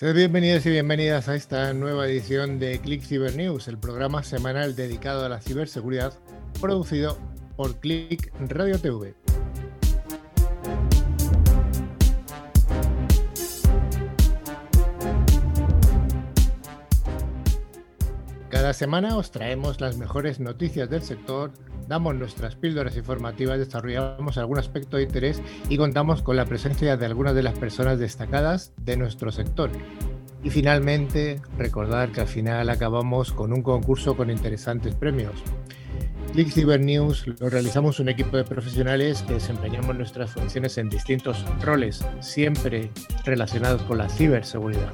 Sed bienvenidos y bienvenidas a esta nueva edición de Click Cyber News, el programa semanal dedicado a la ciberseguridad, producido por Click Radio TV. Cada semana os traemos las mejores noticias del sector damos nuestras píldoras informativas, desarrollamos algún aspecto de interés y contamos con la presencia de algunas de las personas destacadas de nuestro sector. Y finalmente, recordar que al final acabamos con un concurso con interesantes premios. Click Cyber News lo realizamos un equipo de profesionales que desempeñamos nuestras funciones en distintos roles, siempre relacionados con la ciberseguridad.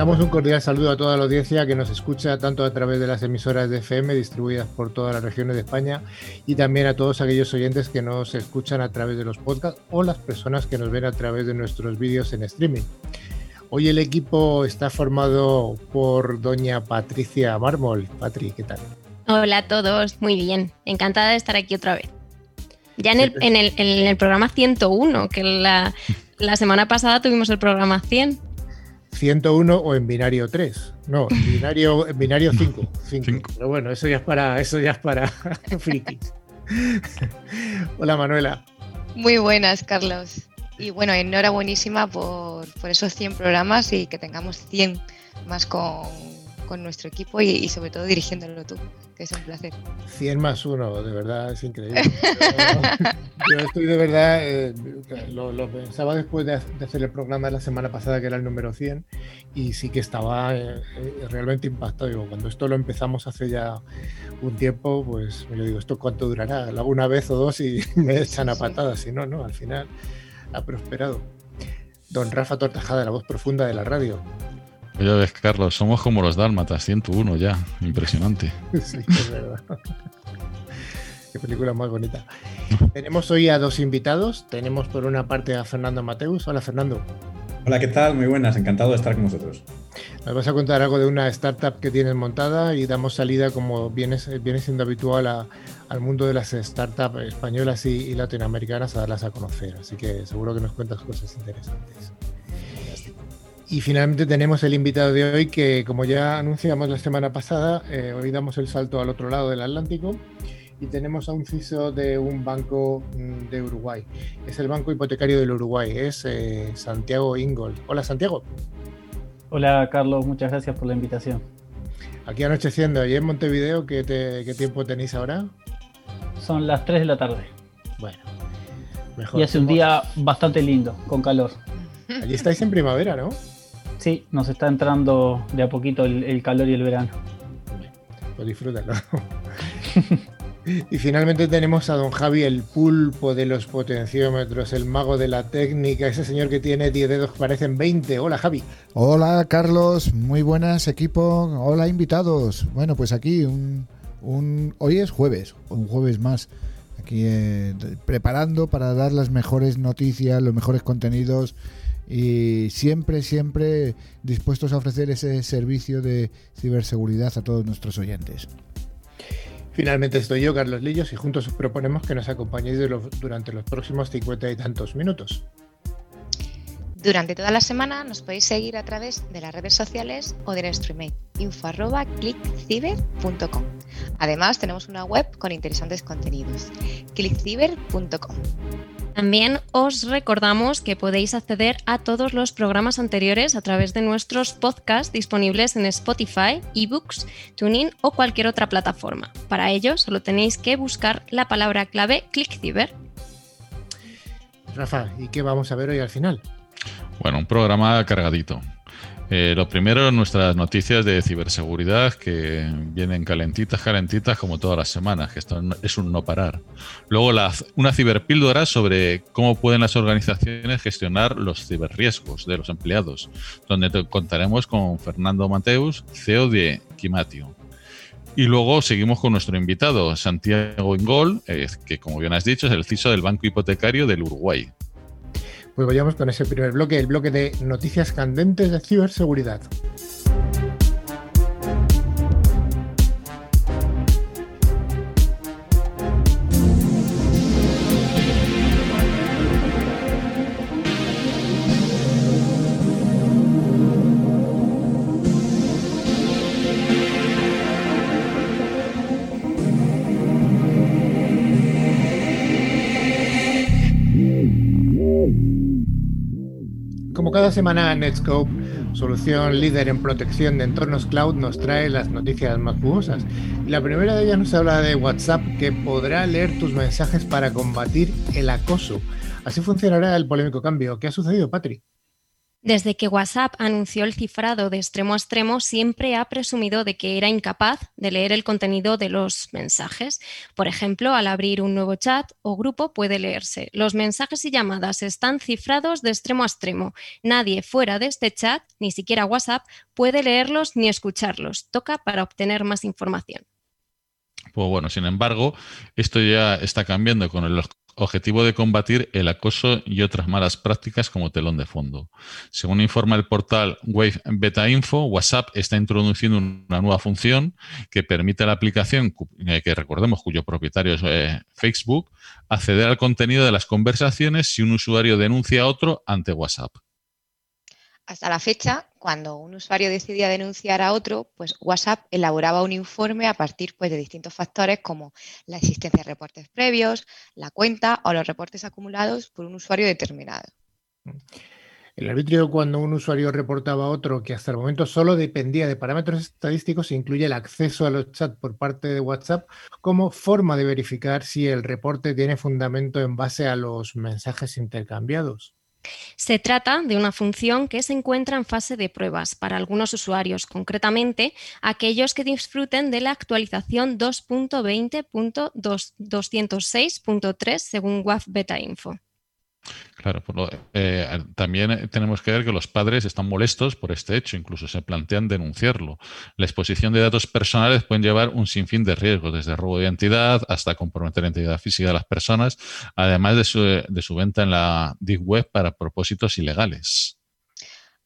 Damos un cordial saludo a toda la audiencia que nos escucha tanto a través de las emisoras de FM distribuidas por todas las regiones de España y también a todos aquellos oyentes que nos escuchan a través de los podcasts o las personas que nos ven a través de nuestros vídeos en streaming. Hoy el equipo está formado por doña Patricia Mármol. Patri, ¿qué tal? Hola a todos, muy bien. Encantada de estar aquí otra vez. Ya en el, en el, programa 101, que la, la semana pasada tuvimos el programa 100. 101 o en binario 3. No, en binario, binario 5, 5. Pero bueno, eso ya es para, eso ya es para frikis. Hola Manuela. Muy buenas, Carlos. Y bueno, enhorabuenísima por, por esos 100 programas y que tengamos 100 más con, con nuestro equipo y, sobre todo dirigiéndolo tú, que es un placer. 100 más 1, de verdad, es increíble. yo, estoy de verdad, eh, lo, pensaba después de, hacer el programa de la semana pasada, que era el número 100, y sí que estaba eh, realmente impactado. Digo, cuando esto lo empezamos hace ya un tiempo, pues yo digo, ¿esto cuánto durará? Lo hago una vez o dos y me echan a patadas, si no, no, al final ha prosperado. Don Rafa Tortajada, la voz profunda de la radio. Ya ves, Carlos, somos como los dálmatas, 101 ya. Impresionante. Sí, es verdad. Qué película más bonita. Tenemos hoy a dos invitados. Tenemos por una parte a Fernando Mateus. Hola, Fernando. Hola, ¿qué tal? Muy buenas, encantado de estar con vosotros. Nos vas a contar algo de una startup que tienes montada y damos salida, como viene, viene siendo habitual, al mundo de las startups españolas y latinoamericanas a darlas a conocer. Así que seguro que nos cuentas cosas interesantes. Y finalmente tenemos el invitado de hoy que, como ya anunciamos la semana pasada, eh, hoy damos el salto al otro lado del Atlántico y tenemos a un CISO de un banco mm, de Uruguay. Es el Banco Hipotecario del Uruguay, es eh, Santiago Ingol. Hola Santiago. Hola Carlos, muchas gracias por la invitación. Aquí anocheciendo, ¿y en Montevideo qué, qué tiempo tenéis ahora? Son las 3 de la tarde. Bueno, mejor. Y hace un día bastante lindo, con calor. Allí estáis en primavera, ¿no? Sí, nos está entrando de a poquito el, calor y el verano. Pues disfrútalo. y finalmente tenemos a don Javi, el pulpo de los potenciómetros, el mago de la técnica, ese señor que tiene 10 dedos que parecen 20. Hola Javi. Hola Carlos, muy buenas equipo. Hola invitados. Bueno, pues aquí un, un hoy es jueves, un jueves más aquí eh, preparando para dar las mejores noticias, los mejores contenidos y siempre, siempre dispuestos a ofrecer ese servicio de ciberseguridad a todos nuestros oyentes. Finalmente estoy yo, Carlos Lillos, y juntos os proponemos que nos acompañéis durante los próximos cincuenta y tantos minutos. Durante toda la semana nos podéis seguir a través de las redes sociales o de nuestro email info@clickciber.com. Además, tenemos una web con interesantes contenidos, clickciber.com. También os recordamos que podéis acceder a todos los programas anteriores a través de nuestros podcasts disponibles en Spotify, eBooks, TuneIn o cualquier otra plataforma. Para ello, solo tenéis que buscar la palabra clave ClickCiber. Rafa, ¿y qué vamos a ver hoy al final? Bueno, un programa cargadito. Eh, lo primero, nuestras noticias de ciberseguridad que vienen calentitas, calentitas como todas las semanas, que esto es un no parar. Luego, una ciberpíldora sobre cómo pueden las organizaciones gestionar los ciberriesgos de los empleados, donde contaremos con Fernando Mateus, CEO de Kimatio. Y luego seguimos con nuestro invitado, Santiago Ingol, eh, que como bien has dicho es el CISO del Banco Hipotecario del Uruguay. Pues vayamos con ese primer bloque, el bloque de noticias candentes de ciberseguridad. Cada semana Netscope, solución líder en protección de entornos cloud, nos trae las noticias más jugosas. La primera de ellas nos habla de WhatsApp que podrá leer tus mensajes para combatir el acoso. Así funcionará el polémico cambio. ¿Qué ha sucedido, Patri? Desde que WhatsApp anunció el cifrado de extremo a extremo, siempre ha presumido de que era incapaz de leer el contenido de los mensajes. Por ejemplo, al abrir un nuevo chat o grupo puede leerse. Los mensajes y llamadas están cifrados de extremo a extremo. Nadie fuera de este chat, ni siquiera WhatsApp, puede leerlos ni escucharlos. Toca para obtener más información. Pues bueno, sin embargo, esto ya está cambiando con el objetivo de combatir el acoso y otras malas prácticas como telón de fondo. Según informa el portal Wave Beta Info, WhatsApp está introduciendo una nueva función que permite a la aplicación, eh, que recordemos cuyo propietario es eh, Facebook, acceder al contenido de las conversaciones si un usuario denuncia a otro ante WhatsApp. Hasta la fecha, cuando un usuario decidía denunciar a otro, pues WhatsApp elaboraba un informe a partir pues, de distintos factores como la existencia de reportes previos, la cuenta o los reportes acumulados por un usuario determinado. El arbitrio cuando un usuario reportaba a otro que hasta el momento solo dependía de parámetros estadísticos incluye el acceso a los chats por parte de WhatsApp como forma de verificar si el reporte tiene fundamento en base a los mensajes intercambiados. Se trata de una función que se encuentra en fase de pruebas para algunos usuarios, concretamente aquellos que disfruten de la actualización 2.20.206.3 según WAF Beta Info. Claro, eh, también tenemos que ver que los padres están molestos por este hecho, incluso se plantean denunciarlo. La exposición de datos personales pueden llevar un sinfín de riesgos, desde robo de identidad hasta comprometer la identidad física de las personas, además de su, de su venta en la Deep Web para propósitos ilegales.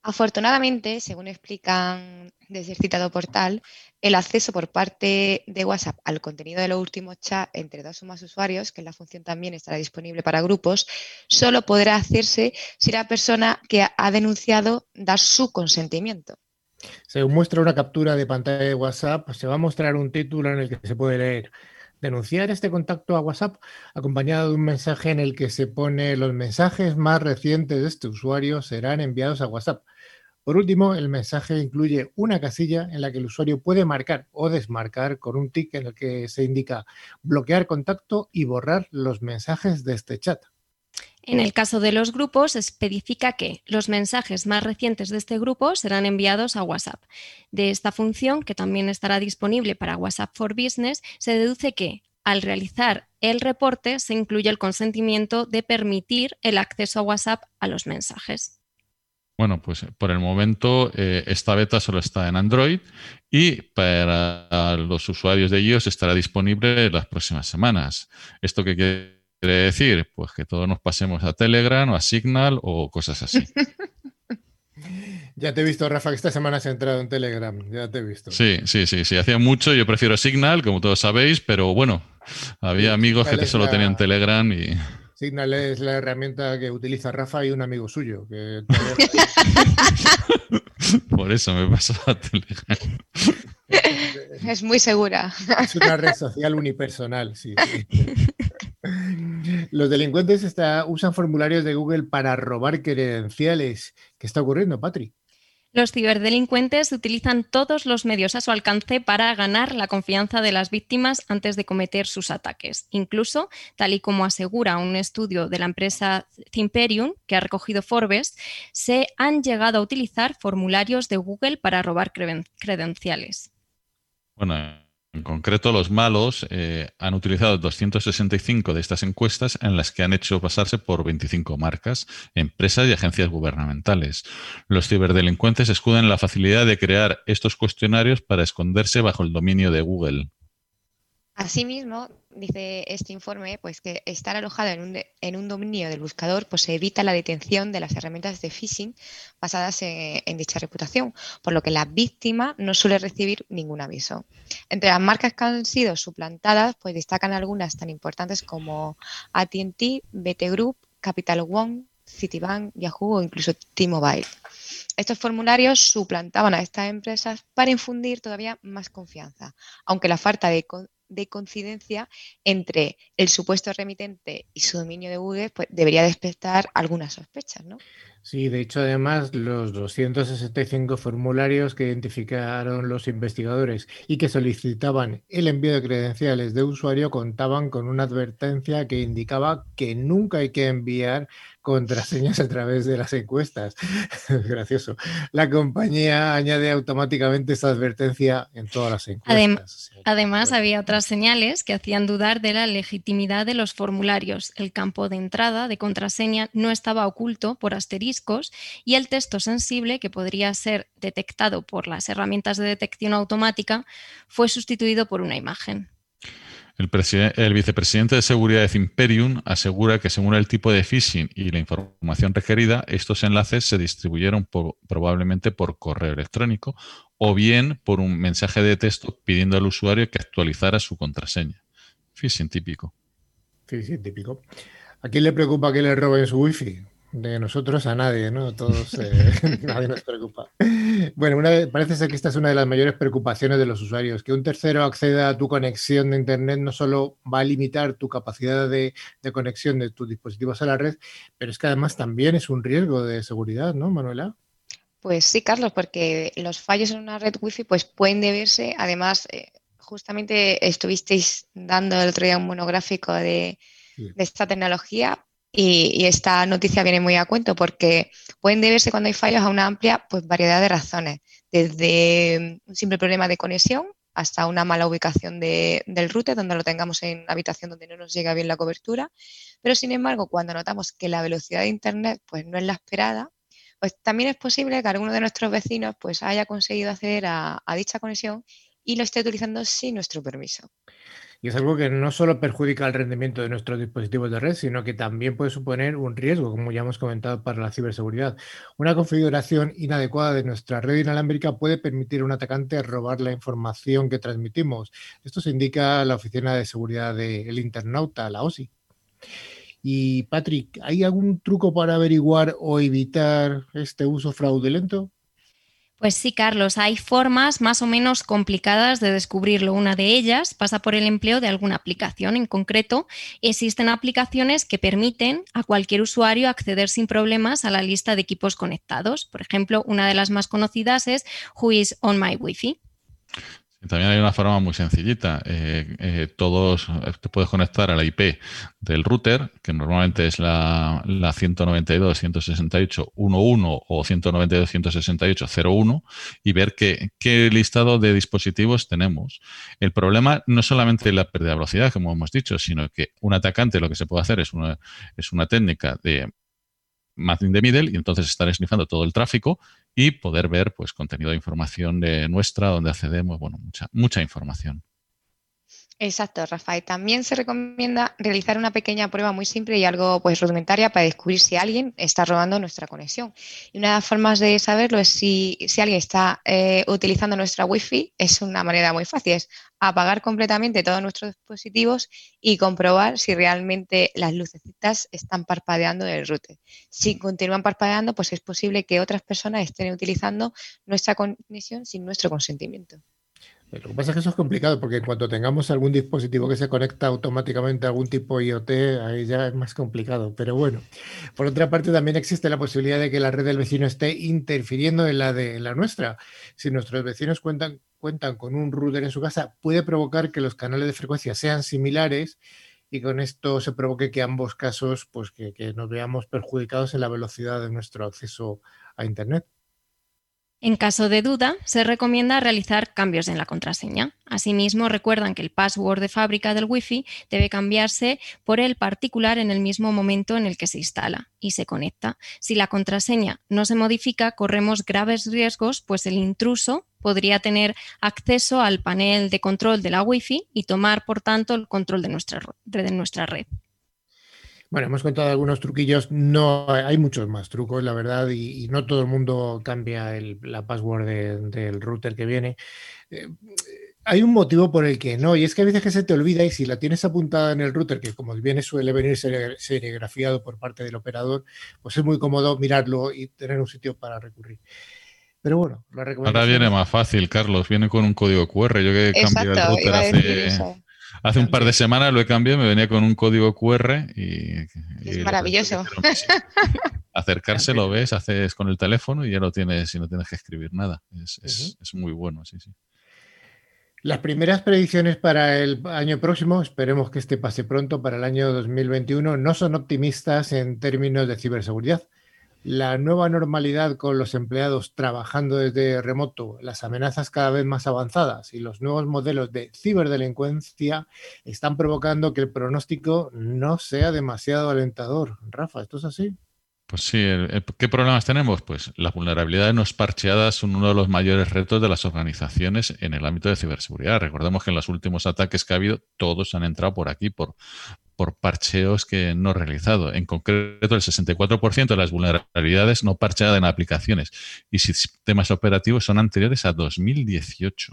Afortunadamente, según explican desde el citado portal, el acceso por parte de WhatsApp al contenido de los últimos chats entre dos o más usuarios, que la función también estará disponible para grupos, solo podrá hacerse si la persona que ha denunciado da su consentimiento. Se muestra una captura de pantalla de WhatsApp, se va a mostrar un título en el que se puede leer denunciar este contacto a WhatsApp acompañado de un mensaje en el que se pone los mensajes más recientes de este usuario serán enviados a WhatsApp. Por último, el mensaje incluye una casilla en la que el usuario puede marcar o desmarcar con un tick en el que se indica bloquear contacto y borrar los mensajes de este chat. En el caso de los grupos, especifica que los mensajes más recientes de este grupo serán enviados a WhatsApp. De esta función, que también estará disponible para WhatsApp for Business, se deduce que al realizar el reporte se incluye el consentimiento de permitir el acceso a WhatsApp a los mensajes. Bueno, pues por el momento eh, esta beta solo está en Android y para los usuarios de iOS estará disponible las próximas semanas. ¿Esto qué quiere decir? Pues que todos nos pasemos a Telegram o a Signal o cosas así. Ya te he visto, Rafa, que esta semana has entrado en Telegram. Ya te he visto. Sí, sí, sí, sí. Hacía mucho. Yo prefiero Signal, como todos sabéis, pero bueno, había amigos que solo tenían Telegram y. Signal es la herramienta que utiliza Rafa y un amigo suyo. Por eso me pasó a Telegram. Es muy segura. Es una red social unipersonal, sí. Los delincuentes usan formularios de Google para robar credenciales. ¿Qué está ocurriendo, Patrick? Los ciberdelincuentes utilizan todos los medios a su alcance para ganar la confianza de las víctimas antes de cometer sus ataques. Incluso, tal y como asegura un estudio de la empresa Thimperium que ha recogido Forbes, se han llegado a utilizar formularios de Google para robar credenciales. En concreto, los malos eh, han utilizado 265 de estas encuestas en las que han hecho pasarse por 25 marcas, empresas y agencias gubernamentales. Los ciberdelincuentes escuden la facilidad de crear estos cuestionarios para esconderse bajo el dominio de Google. Asimismo, dice este informe, pues que estar alojado en un, en un dominio del buscador pues evita la detención de las herramientas de phishing basadas en, dicha reputación, por lo que la víctima no suele recibir ningún aviso. Entre las marcas que han sido suplantadas, pues destacan algunas tan importantes como AT&T, BT Group, Capital One, Citibank, Yahoo o incluso T-Mobile. Estos formularios suplantaban a estas empresas para infundir todavía más confianza, aunque la falta de, de coincidencia entre el supuesto remitente y su dominio de Google pues, debería despertar algunas sospechas, ¿no? Sí, de hecho, además, los 265 formularios que identificaron los investigadores y que solicitaban el envío de credenciales de usuario contaban con una advertencia que indicaba que nunca hay que enviar contraseñas a través de las encuestas. Gracioso. La compañía añade automáticamente esta advertencia en todas las encuestas. además, había otras señales que hacían dudar de la legitimidad de los formularios. El campo de entrada de contraseña no estaba oculto por asteriscos y el texto sensible, que podría ser detectado por las herramientas de detección automática, fue sustituido por una imagen. El, vicepresidente de seguridad de Imperium asegura que según el tipo de phishing y la información requerida, estos enlaces se distribuyeron probablemente por correo electrónico o bien por un mensaje de texto pidiendo al usuario que actualizara su contraseña. Phishing típico. Phishing típico. ¿A quién le preocupa que le roben su wifi? De nosotros a nadie, ¿no? Todos, eh, nadie nos preocupa. Bueno, parece ser que esta es una de las mayores preocupaciones de los usuarios, que un tercero acceda a tu conexión de Internet no solo va a limitar tu capacidad de, conexión de tus dispositivos a la red, pero es que además también es un riesgo de seguridad, ¿no, Manuela? Pues sí, Carlos, porque los fallos en una red wifi pues pueden deberse, además, eh, justamente estuvisteis dando el otro día un monográfico de, de esta tecnología, y, esta noticia viene muy a cuento porque pueden deberse cuando hay fallos a una amplia pues, variedad de razones, desde un simple problema de conexión hasta una mala ubicación del router, donde lo tengamos en la habitación donde no nos llega bien la cobertura. Pero sin embargo, cuando notamos que la velocidad de Internet pues, no es la esperada, pues también es posible que alguno de nuestros vecinos pues, haya conseguido acceder a dicha conexión y lo esté utilizando sin nuestro permiso. Y es algo que no solo perjudica el rendimiento de nuestros dispositivos de red, sino que también puede suponer un riesgo, como ya hemos comentado, para la ciberseguridad. Una configuración inadecuada de nuestra red inalámbrica puede permitir a un atacante robar la información que transmitimos. Esto se indica la Oficina de Seguridad del Internauta, la OSI. Y Patrick, ¿hay algún truco para averiguar o evitar este uso fraudulento? Pues sí, Carlos, hay formas más o menos complicadas de descubrirlo. Una de ellas pasa por el empleo de alguna aplicación. En concreto, existen aplicaciones que permiten a cualquier usuario acceder sin problemas a la lista de equipos conectados. Por ejemplo, una de las más conocidas es Who is on my Wi-Fi. También hay una forma muy sencillita. Eh, eh, todos te puedes conectar a la IP del router, que normalmente es la, la 192.168.1.1 o 192.168.0.1, y ver qué, qué listado de dispositivos tenemos. El problema no es solamente la pérdida de velocidad, como hemos dicho, sino que un atacante lo que se puede hacer es una, es una técnica de Matching the Middle y entonces estar esnifando todo el tráfico y poder ver pues contenido de información de nuestra donde accedemos, bueno, mucha, mucha información. Exacto, Rafael. También se recomienda realizar una pequeña prueba muy simple y algo pues rudimentaria para descubrir si alguien está robando nuestra conexión. Y una de las formas de saberlo es si, alguien está eh, utilizando nuestra Wi-Fi, es una manera muy fácil, es apagar completamente todos nuestros dispositivos y comprobar si realmente las lucecitas están parpadeando del router. Si continúan parpadeando, pues es posible que otras personas estén utilizando nuestra conexión sin nuestro consentimiento. Lo que pasa es que eso es complicado porque en cuanto tengamos algún dispositivo que se conecta automáticamente a algún tipo IoT, ahí ya es más complicado. Pero bueno, por otra parte también existe la posibilidad de que la red del vecino esté interfiriendo en la de la nuestra. Si nuestros vecinos cuentan, cuentan con un router en su casa, puede provocar que los canales de frecuencia sean similares y con esto se provoque que ambos casos, pues que nos veamos perjudicados en la velocidad de nuestro acceso a Internet. En caso de duda, se recomienda realizar cambios en la contraseña. Asimismo, recuerdan que el password de fábrica del Wi-Fi debe cambiarse por el particular en el mismo momento en el que se instala y se conecta. Si la contraseña no se modifica, corremos graves riesgos, pues el intruso podría tener acceso al panel de control de la Wi-Fi y tomar, por tanto, el control de nuestra, de nuestra red. Bueno, hemos contado algunos truquillos, no hay muchos más trucos, la verdad, y, no todo el mundo cambia la password del router que viene. Eh, hay un motivo por el que no, y es que a veces que se te olvida y si la tienes apuntada en el router, que como viene suele venir serigrafiado por parte del operador, pues es muy cómodo mirarlo y tener un sitio para recurrir. Pero bueno, la Ahora viene más fácil, Carlos, viene con un código QR. Yo que cambié el router hace Hace un par de semanas lo he cambiado, me venía con un código QR y... Es maravilloso. Acercarse lo ves, haces con el teléfono y ya lo tienes y no tienes que escribir nada. Es, es muy bueno, sí, sí. Las primeras predicciones para el año próximo, esperemos que este pase pronto para el año 2021, no son optimistas en términos de ciberseguridad. La nueva normalidad con los empleados trabajando desde remoto, las amenazas cada vez más avanzadas y los nuevos modelos de ciberdelincuencia están provocando que el pronóstico no sea demasiado alentador. Rafa, ¿esto es así? Pues sí, ¿qué problemas tenemos? Pues las vulnerabilidades no parcheadas son uno de los mayores retos de las organizaciones en el ámbito de ciberseguridad. Recordemos que en los últimos ataques que ha habido, todos han entrado por aquí, por, por parcheos que no realizado. En concreto, el 64% de las vulnerabilidades no parcheadas en aplicaciones y sistemas operativos son anteriores a 2018.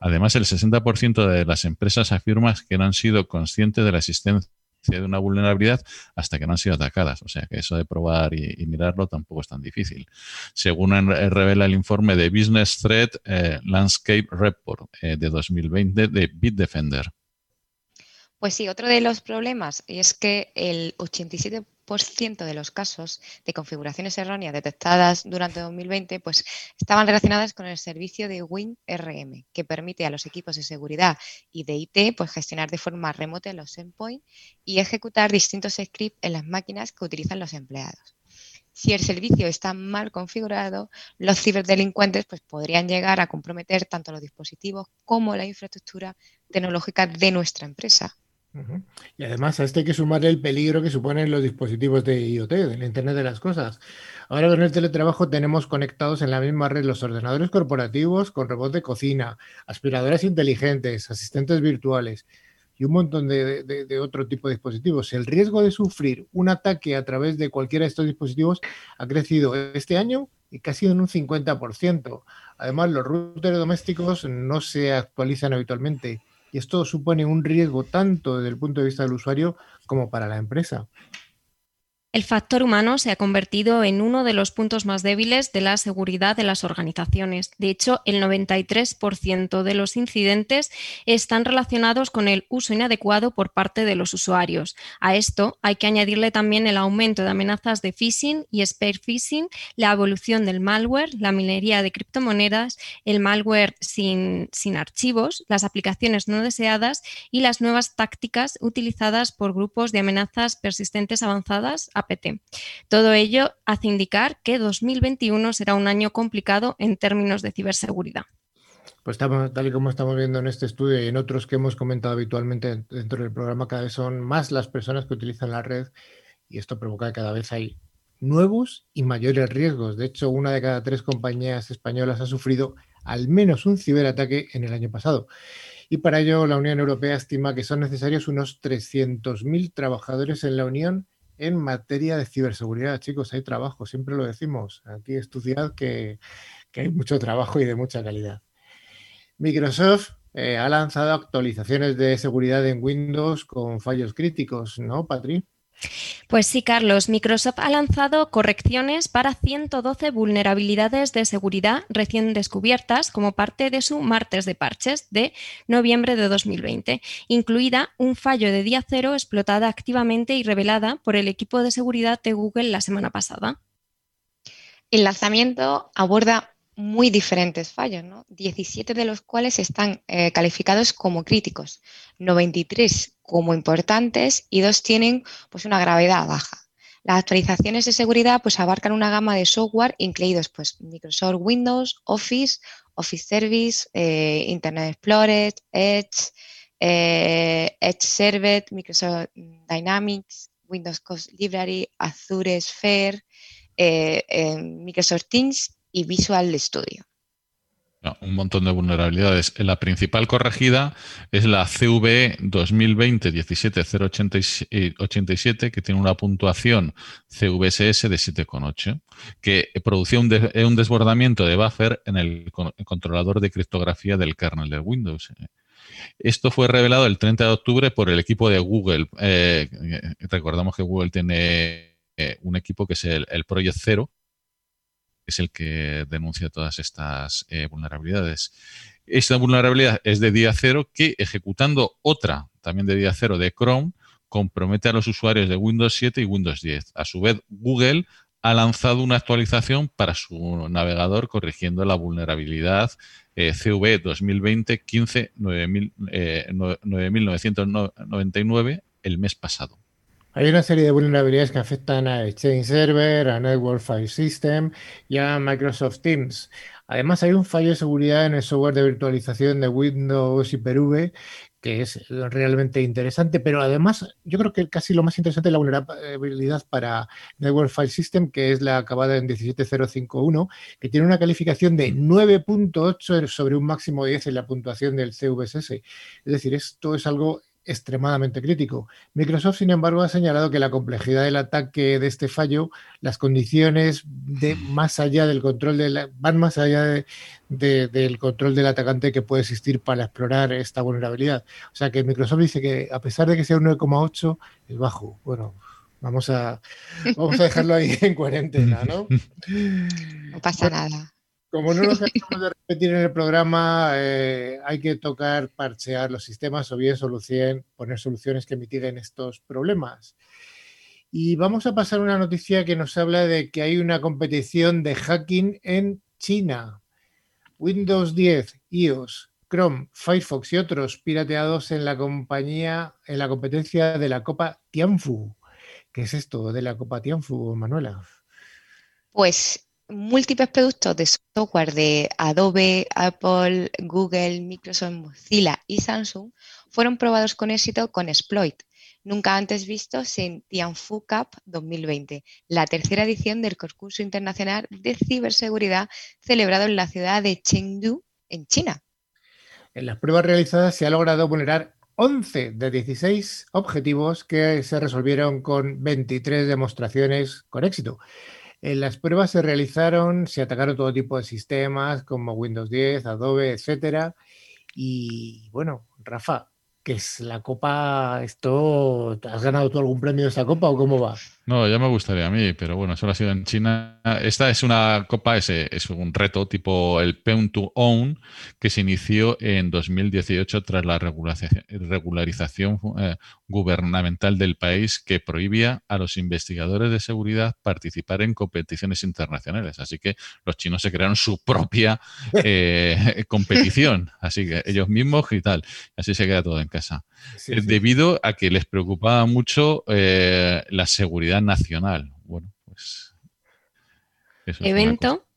Además, el 60% de las empresas afirma que no han sido conscientes de la existencia de una vulnerabilidad hasta que no han sido atacadas. O sea que eso de probar y, mirarlo tampoco es tan difícil. Según revela el informe de Business Threat eh, Landscape Report eh, de 2020 de Bitdefender. Pues sí, otro de los problemas es que el 87% de los casos de configuraciones erróneas detectadas durante 2020 pues, estaban relacionadas con el servicio de WinRM, que permite a los equipos de seguridad y de IT pues, gestionar de forma remota los endpoints y ejecutar distintos scripts en las máquinas que utilizan los empleados. Si el servicio está mal configurado, los ciberdelincuentes pues, podrían llegar a comprometer tanto los dispositivos como la infraestructura tecnológica de nuestra empresa. Y además a este hay que sumarle el peligro que suponen los dispositivos de IoT, del Internet de las Cosas. Ahora con el teletrabajo tenemos conectados en la misma red los ordenadores corporativos con robots de cocina, aspiradoras inteligentes, asistentes virtuales y un montón de, de, otro tipo de dispositivos. El riesgo de sufrir un ataque a través de cualquiera de estos dispositivos ha crecido este año y casi en un 50%. Además, los routers domésticos no se actualizan habitualmente y esto supone un riesgo tanto desde el punto de vista del usuario como para la empresa. El factor humano se ha convertido en uno de los puntos más débiles de la seguridad de las organizaciones. De hecho, el 93% de los incidentes están relacionados con el uso inadecuado por parte de los usuarios. A esto hay que añadirle también el aumento de amenazas de phishing y spear phishing, la evolución del malware, la minería de criptomonedas, el malware sin, sin archivos, las aplicaciones no deseadas y las nuevas tácticas utilizadas por grupos de amenazas persistentes avanzadas Todo ello hace indicar que 2021 será un año complicado en términos de ciberseguridad. Pues tal y como estamos viendo en este estudio y en otros que hemos comentado habitualmente dentro del programa, cada vez son más las personas que utilizan la red y esto provoca que cada vez hay nuevos y mayores riesgos. De hecho, una de cada tres compañías españolas ha sufrido al menos un ciberataque en el año pasado. Y para ello, la Unión Europea estima que son necesarios unos 300.000 trabajadores en la Unión en materia de ciberseguridad, chicos, hay trabajo, siempre lo decimos. Aquí es tu ciudad que, hay mucho trabajo y de mucha calidad. Microsoft eh, ha lanzado actualizaciones de seguridad en Windows con fallos críticos, ¿no, Patri? Pues sí, Carlos, Microsoft ha lanzado correcciones para 112 vulnerabilidades de seguridad recién descubiertas como parte de su martes de parches de noviembre de 2020, incluida un fallo de día cero explotada activamente y revelada por el equipo de seguridad de Google la semana pasada. El lanzamiento aborda muy diferentes fallos, ¿no? 17 de los cuales están eh, calificados como críticos, 93 como importantes y dos tienen pues, una gravedad baja. Las actualizaciones de seguridad pues, abarcan una gama de software incluidos pues, Microsoft Windows, Office, Office Service, eh, Internet Explorer, Edge, eh, Edge Server, Microsoft Dynamics, Windows Cost Library, Azure Sphere, Microsoft Teams Visual Studio. un montón de vulnerabilidades. La principal corregida es la CV 2020-17087, que tiene una puntuación CVSS de 7,8, que producía un, desbordamiento de buffer en el, controlador de criptografía del kernel de Windows. Esto fue revelado el 30 de octubre por el equipo de Google. Eh, recordamos que Google tiene eh, un equipo que es el, el Project Zero, es el que denuncia todas estas eh, vulnerabilidades. esta vulnerabilidad es de día cero que ejecutando otra también de día cero de Chrome compromete a los usuarios de Windows 7 y Windows 10. A su vez, Google ha lanzado una actualización para su navegador corrigiendo la vulnerabilidad eh, CV 2020 15 9999 el mes pasado. Hay una serie de vulnerabilidades que afectan a Exchange Server, a Network File System y a Microsoft Teams. Además, hay un fallo de seguridad en el software de virtualización de Windows Hyper-V que es realmente interesante, pero además yo creo que casi lo más interesante es la vulnerabilidad para Network File System, que es la acabada en 17051, que tiene una calificación de 9.8 sobre un máximo de 10 en la puntuación del CVSS. Es decir, esto es algo extremadamente crítico. Microsoft, sin embargo, ha señalado que la complejidad del ataque de este fallo, las condiciones de más allá del control de la, van más allá del control del atacante que puede existir para explorar esta vulnerabilidad. O sea que Microsoft dice que a pesar de que sea un 9,8 es bajo. Bueno, vamos a vamos a dejarlo ahí en cuarentena, ¿no? No pasa nada. Como no nos acabamos de repetir en el programa, eh, hay que tocar parchear los sistemas o bien poner soluciones que mitiguen estos problemas. Y vamos a pasar una noticia que nos habla de que hay una competición de hacking en China. Windows 10, iOS, Chrome, Firefox y otros pirateados en la compañía, en la competencia de la Copa Tianfu. ¿Qué es esto de la Copa Tianfu, Manuela? Pues múltiples productos de software de Adobe, Apple, Google, Microsoft, Mozilla y Samsung fueron probados con éxito con Exploit, nunca antes vistos en Tianfu Cup 2020, la tercera edición del concurso internacional de ciberseguridad celebrado en la ciudad de Chengdu, en China. En las pruebas realizadas se ha logrado vulnerar 11 de 16 objetivos que se resolvieron con 23 demostraciones con éxito. En las pruebas se realizaron, se atacaron todo tipo de sistemas como Windows 10, Adobe, etcétera. Y bueno, Rafa, ¿qué es la copa? ¿Esto has ganado tú algún premio de esa copa o cómo va? No, ya me gustaría a mí, pero bueno, solo ha sido en China. Esta es una copa, es, es un reto tipo el Pen to Own que se inició en 2018 tras la regularización eh, gubernamental del país que prohibía a los investigadores de seguridad participar en competiciones internacionales. Así que los chinos se crearon su propia eh, competición, así que ellos mismos y tal. Así se queda todo en casa. Eh, debido a que les preocupaba mucho la seguridad nacional. Bueno, pues. Evento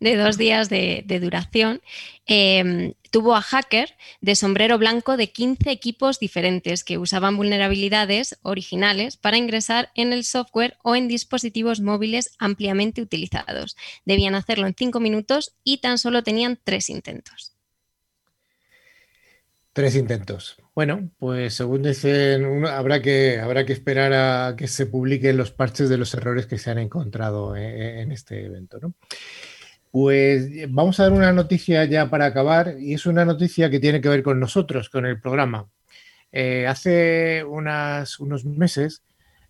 de dos días de, duración, em, tuvo a hacker de sombrero blanco de 15 equipos diferentes que usaban vulnerabilidades originales para ingresar en el software o en dispositivos móviles ampliamente utilizados. Debían hacerlo en cinco minutos y tan solo tenían tres intentos. Tres intentos. Bueno, pues según dicen, habrá, que, habrá que esperar a que se publiquen los parches de los errores que se han encontrado eh, en, este evento. ¿no? Pues vamos a dar una noticia ya para acabar y es una noticia que tiene que ver con nosotros, con el programa. Eh, hace unos meses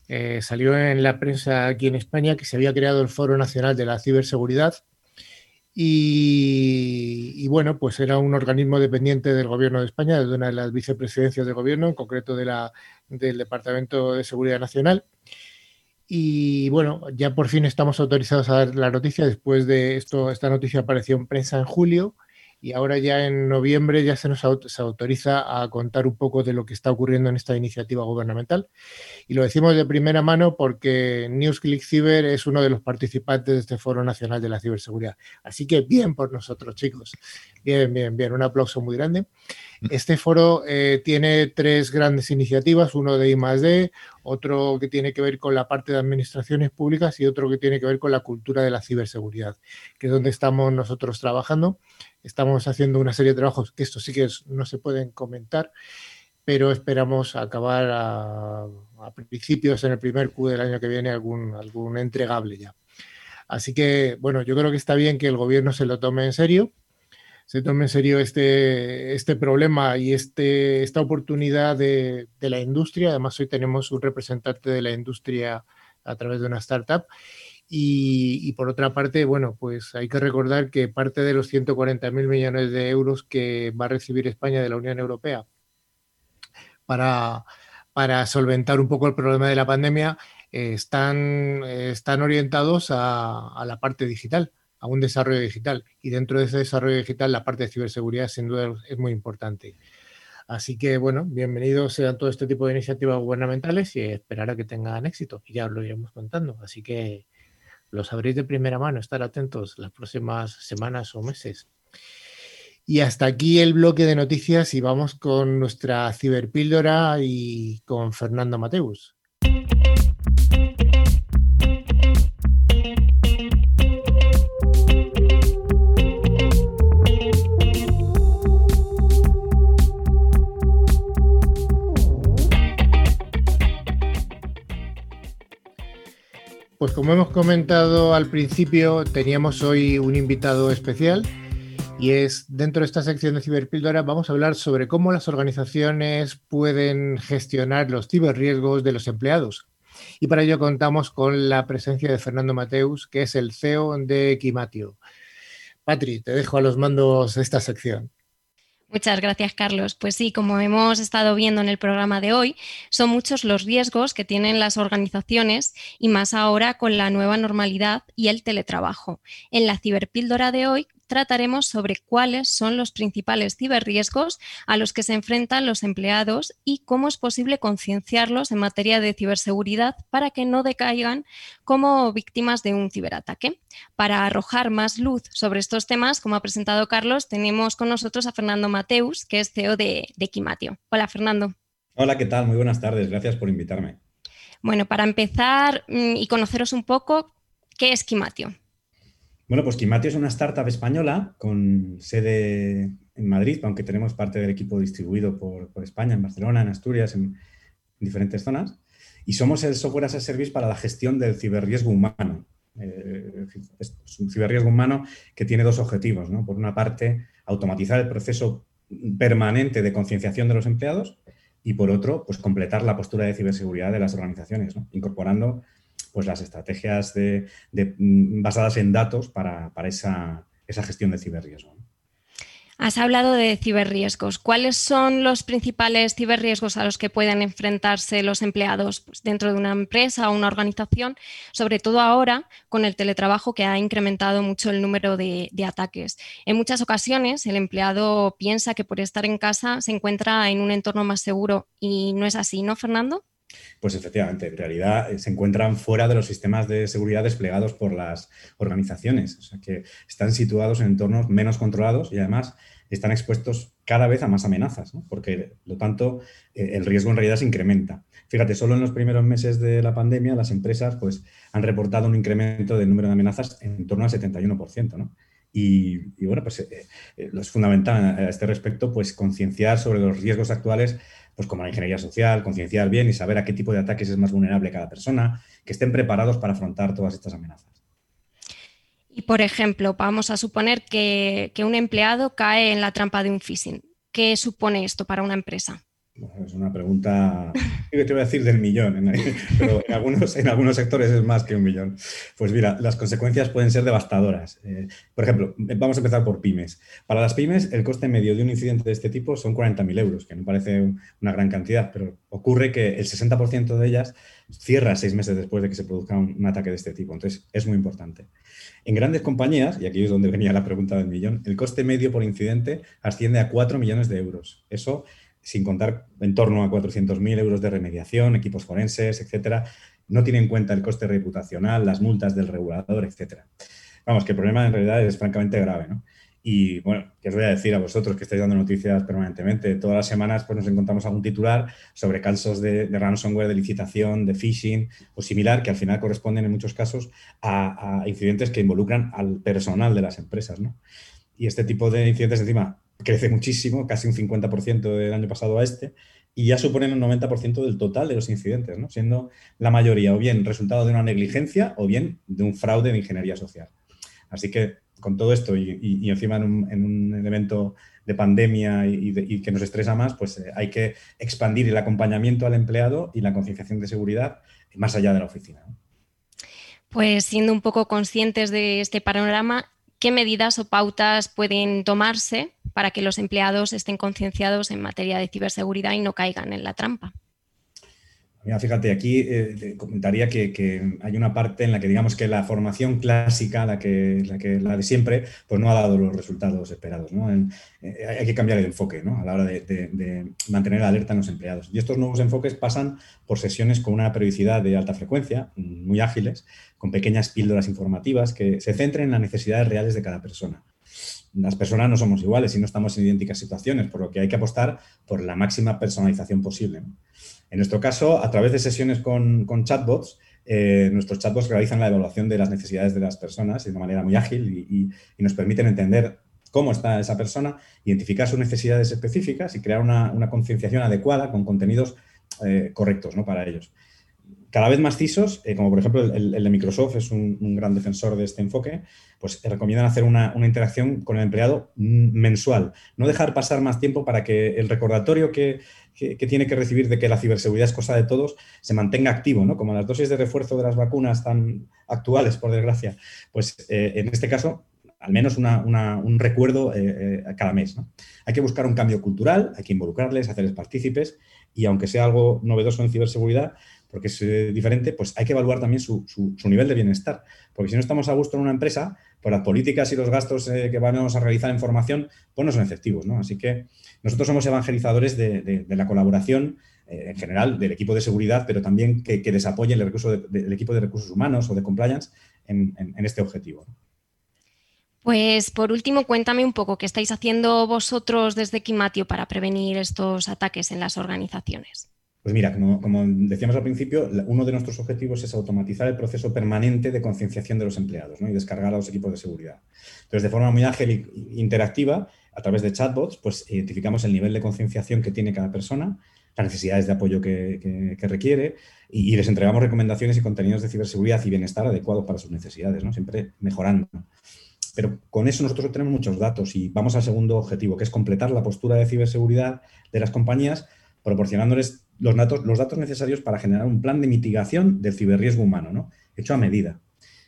eh, salió en la prensa aquí en España que se había creado el Foro Nacional de la Ciberseguridad y, bueno, pues era un organismo dependiente del Gobierno de España, de una de las vicepresidencias del Gobierno, en concreto del Departamento de Seguridad Nacional. Y bueno, ya por fin estamos autorizados a dar la noticia. Después de esto, esta noticia apareció en prensa en julio y ahora ya en noviembre ya se nos autoriza a contar un poco de lo que está ocurriendo en esta iniciativa gubernamental. Y lo decimos de primera mano porque NewsClick Cyber es uno de los participantes de este Foro Nacional de la Ciberseguridad. Así que bien por nosotros, chicos. Bien, bien, bien. Un aplauso muy grande. Este foro eh, tiene tres grandes iniciativas, uno de I+.D., otro que tiene que ver con la parte de administraciones públicas y otro que tiene que ver con la cultura de la ciberseguridad, que es donde estamos nosotros trabajando. Estamos haciendo una serie de trabajos que esto sí que no se pueden comentar, pero esperamos acabar a, principios en el primer Q del año que viene algún, algún entregable ya. Así que, bueno, yo creo que está bien que el gobierno se lo tome en serio se tome en serio este, este problema y este, esta oportunidad de, la industria. Además, hoy tenemos un representante de la industria a través de una startup. Y, por otra parte, bueno, pues hay que recordar que parte de los 140.000 millones de euros que va a recibir España de la Unión Europea para, para solventar un poco el problema de la pandemia eh, están, están orientados a, a la parte digital a un desarrollo digital. Y dentro de ese desarrollo digital, la parte de ciberseguridad sin duda es muy importante. Así que, bueno, bienvenidos sean todo este tipo de iniciativas gubernamentales y esperar a que tengan éxito. Y ya os lo iremos contando. Así que lo sabréis de primera mano, estar atentos las próximas semanas o meses. Y hasta aquí el bloque de noticias y vamos con nuestra ciberpíldora y con Fernando Mateus. Pues como hemos comentado al principio, teníamos hoy un invitado especial y es dentro de esta sección de Ciberpíldora vamos a hablar sobre cómo las organizaciones pueden gestionar los ciberriesgos de los empleados. Y para ello contamos con la presencia de Fernando Mateus, que es el CEO de Equimatio. Patri, te dejo a los mandos esta sección. Muchas gracias, Carlos. Pues sí, como hemos estado viendo en el programa de hoy, son muchos los riesgos que tienen las organizaciones y más ahora con la nueva normalidad y el teletrabajo. En la ciberpíldora de hoy trataremos sobre cuáles son los principales ciberriesgos a los que se enfrentan los empleados y cómo es posible concienciarlos en materia de ciberseguridad para que no decaigan como víctimas de un ciberataque. Para arrojar más luz sobre estos temas, como ha presentado Carlos, tenemos con nosotros a Fernando Mateus, que es CEO de, de Quimatio. Hola, Fernando. Hola, ¿qué tal? Muy buenas tardes. Gracias por invitarme. Bueno, para empezar mm, y conoceros un poco, ¿qué es Quimatio? Bueno, pues Quimatio es una startup española con sede en Madrid, aunque tenemos parte del equipo distribuido por, España, en Barcelona, en Asturias, en, diferentes zonas. Y somos el software as a service para la gestión del ciberriesgo humano. Eh, es un ciberriesgo humano que tiene dos objetivos. Por una parte, automatizar el proceso permanente de concienciación de los empleados y por otro, pues completar la postura de ciberseguridad de las organizaciones, incorporando pues las estrategias de, mm, basadas en datos para, esa, gestión de ciberriesgo. Has hablado de ciberriesgos. ¿Cuáles son los principales ciberriesgos a los que pueden enfrentarse los empleados pues, dentro de una empresa o una organización? Sobre todo ahora con el teletrabajo que ha incrementado mucho el número de, ataques. En muchas ocasiones el empleado piensa que por estar en casa se encuentra en un entorno más seguro y no es así, ¿no, Fernando? Pues efectivamente, en realidad eh, se encuentran fuera de los sistemas de seguridad desplegados por las organizaciones, o sea que están situados en entornos menos controlados y además están expuestos cada vez a más amenazas, porque lo tanto eh, el riesgo en realidad se incrementa. Fíjate, solo en los primeros meses de la pandemia las empresas pues, han reportado un incremento del número de amenazas en torno al 71%. ¿no? Y, bueno, pues eh, es fundamental a este respecto pues, concienciar sobre los riesgos actuales pues como la ingeniería social, concienciar bien y saber a qué tipo de ataques es más vulnerable cada persona, que estén preparados para afrontar todas estas amenazas. Y por ejemplo, vamos a suponer que, que un empleado cae en la trampa de un phishing. ¿Qué supone esto para una empresa? Es una pregunta, te voy a decir del millón, pero en algunos, en algunos sectores es más que un millón. Pues mira, las consecuencias pueden ser devastadoras. Eh, por ejemplo, vamos a empezar por pymes. Para las pymes, el coste medio de un incidente de este tipo son 40.000 euros, que no parece una gran cantidad, pero ocurre que el 60% de ellas cierra seis meses después de que se produzca un, ataque de este tipo. Entonces, es muy importante. En grandes compañías, y aquí es donde venía la pregunta del millón, el coste medio por incidente asciende a 4 millones de euros. Eso sin contar en torno a 400.000 euros de remediación, equipos forenses, etcétera, no tiene en cuenta el coste reputacional, las multas del regulador, etcétera. Vamos, que el problema en realidad es francamente grave, ¿no? Y bueno, ¿qué os voy a decir a vosotros que estáis dando noticias permanentemente? Todas las semanas pues, nos encontramos algún titular sobre casos de, ransomware, de licitación, de phishing o similar, que al final corresponden en muchos casos a, a incidentes que involucran al personal de las empresas. ¿no? Y este tipo de incidentes, encima, crece muchísimo, casi un 50% del año pasado a este, y ya suponen un 90% del total de los incidentes, ¿no? siendo la mayoría o bien resultado de una negligencia o bien de un fraude de ingeniería social. Así que con todo esto y, encima en un, elemento de pandemia y, que nos estresa más, pues eh, hay que expandir el acompañamiento al empleado y la concienciación de seguridad más allá de la oficina. Pues siendo un poco conscientes de este panorama, ¿qué medidas o pautas pueden tomarse para que los empleados estén concienciados en materia de ciberseguridad y no caigan en la trampa? Mira, fíjate, aquí eh, comentaría que, hay una parte en la que digamos que la formación clásica, la que, la, que, de siempre, pues no ha dado los resultados esperados. Eh, hay que cambiar el enfoque a la hora de, de, mantener alerta a los empleados. Y estos nuevos enfoques pasan por sesiones con una periodicidad de alta frecuencia, muy ágiles, con pequeñas píldoras informativas que se centren en las necesidades reales de cada persona las personas no somos iguales y no estamos en idénticas situaciones, por lo que hay que apostar por la máxima personalización posible. En nuestro caso, a través de sesiones con, chatbots, eh, nuestros chatbots realizan la evaluación de las necesidades de las personas de una manera muy ágil y, nos permiten entender cómo está esa persona, identificar sus necesidades específicas y crear una, concienciación adecuada con contenidos eh, correctos ¿no? para ellos cada vez más CISOs, eh, como por ejemplo el, de Microsoft es un, gran defensor de este enfoque, pues recomiendan hacer una, interacción con el empleado mensual. No dejar pasar más tiempo para que el recordatorio que, tiene que recibir de que la ciberseguridad es cosa de todos se mantenga activo, ¿no? Como las dosis de refuerzo de las vacunas tan actuales, por desgracia. Pues eh, en este caso, al menos un recuerdo eh, cada mes. Hay que buscar un cambio cultural, hay que involucrarles, hacerles partícipes y aunque sea algo novedoso en ciberseguridad, porque es eh, diferente, pues hay que evaluar también su, nivel de bienestar. Porque si no estamos a gusto en una empresa, pues las políticas y los gastos eh, que vamos a realizar en formación, pues no son efectivos. ¿no? Así que nosotros somos evangelizadores de, la colaboración eh, en general del equipo de seguridad, pero también que, que el, recurso equipo de recursos humanos o de compliance en, este objetivo. Pues por último, cuéntame un poco qué estáis haciendo vosotros desde Kimatio para prevenir estos ataques en las organizaciones. Pues mira, como, decíamos al principio, uno de nuestros objetivos es automatizar el proceso permanente de concienciación de los empleados y descargar a los equipos de seguridad. Entonces, de forma muy ágil e interactiva, a través de chatbots, pues identificamos el nivel de concienciación que tiene cada persona, las necesidades de apoyo que, requiere y, les entregamos recomendaciones y contenidos de ciberseguridad y bienestar adecuados para sus necesidades, ¿no? siempre mejorando. Pero con eso nosotros obtenemos muchos datos y vamos al segundo objetivo, que es completar la postura de ciberseguridad de las compañías, proporcionándoles los datos, los datos necesarios para generar un plan de mitigación del ciberriesgo humano, ¿no? hecho a medida,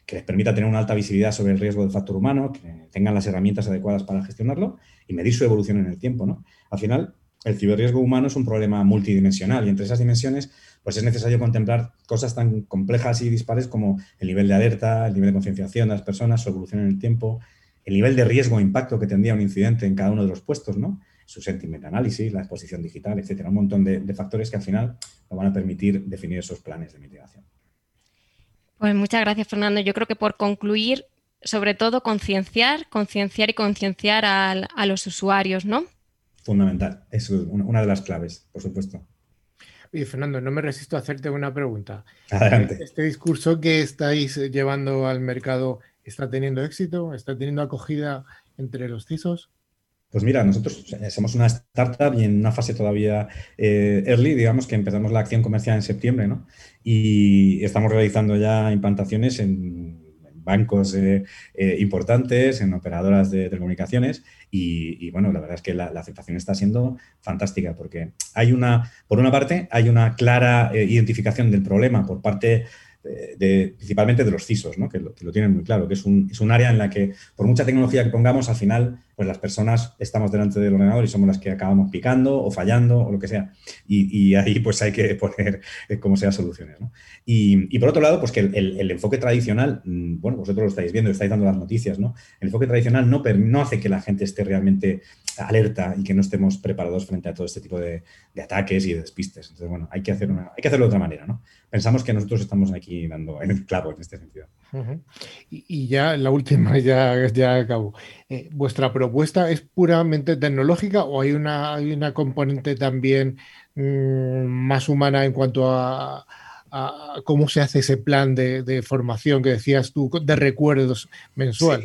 que les permita tener una alta visibilidad sobre el riesgo del factor humano, que tengan las herramientas adecuadas para gestionarlo y medir su evolución en el tiempo. ¿no? Al final, el ciberriesgo humano es un problema multidimensional y entre esas dimensiones pues es necesario contemplar cosas tan complejas y dispares como el nivel de alerta, el nivel de concienciación de las personas, su evolución en el tiempo, el nivel de riesgo o impacto que tendría un incidente en cada uno de los puestos, ¿no? Su sentiment análisis, la exposición digital, etcétera. Un montón de, factores que al final nos van a permitir definir esos planes de mitigación. Pues muchas gracias, Fernando. Yo creo que por concluir, sobre todo concienciar, concienciar y concienciar a, los usuarios, ¿no? Fundamental, es una de las claves, por supuesto. Oye, Fernando, no me resisto a hacerte una pregunta. Adelante. ¿Este discurso que estáis llevando al mercado está teniendo éxito? ¿Está teniendo acogida entre los CISOs? Pues mira, nosotros somos una startup y en una fase todavía eh, early, digamos que empezamos la acción comercial en septiembre, ¿no? Y estamos realizando ya implantaciones en bancos eh, eh, importantes, en operadoras de telecomunicaciones y, bueno, la verdad es que la, aceptación está siendo fantástica porque hay una, por una parte, hay una clara identificación del problema por parte de, principalmente de los CISOs, ¿no? que, lo, tienen muy claro, que es un, es un, área en la que por mucha tecnología que pongamos, al final, pues las personas estamos delante del ordenador y somos las que acabamos picando o fallando o lo que sea. Y, ahí pues hay que poner eh, como sea soluciones. Y, por otro lado, pues que el, enfoque tradicional, mm, bueno, vosotros lo estáis viendo, estáis dando las noticias, ¿no? El enfoque tradicional no, no hace que la gente esté realmente alerta y que no estemos preparados frente a todo este tipo de, ataques y de despistes. Entonces, bueno, hay que, hacer hay que hacerlo de otra manera, ¿no? Pensamos que nosotros estamos aquí dando el clavo en este sentido. Y, ya la última, ya, ya acabo. Eh, ¿Vuestra propuesta es puramente tecnológica o hay una, hay una componente también mm, más humana en cuanto a cómo se hace ese plan de, formación que decías tú, de recuerdos mensual.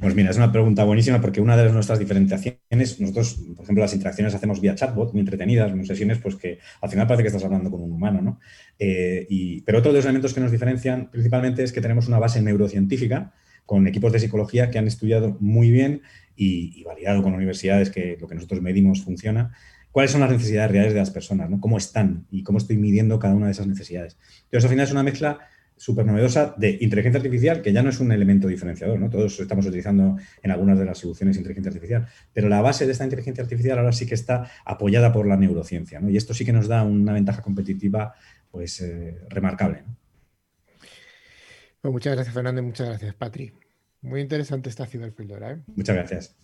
Pues mira, es una pregunta buenísima porque una de nuestras diferenciaciones, nosotros, por ejemplo, las interacciones hacemos vía chatbot, muy entretenidas, muy sesiones, pues que al final parece que estás hablando con un humano, ¿no? Eh, y, pero otro de los elementos que nos diferencian principalmente es que tenemos una base neurocientífica con equipos de psicología que han estudiado muy bien y, y validado con universidades que lo que nosotros medimos funciona cuáles son las necesidades reales de las personas, ¿no? cómo están y cómo estoy midiendo cada una de esas necesidades. Entonces, al final es una mezcla súper novedosa de inteligencia artificial, que ya no es un elemento diferenciador, ¿no? Todos estamos utilizando en algunas de las soluciones inteligencia artificial, pero la base de esta inteligencia artificial ahora sí que está apoyada por la neurociencia, ¿no? Y esto sí que nos da una ventaja competitiva, pues, eh, remarcable, Pues muchas gracias, Fernando, y muchas gracias, Patri. Muy interesante esta ciberpíldora, ¿eh? Muchas gracias.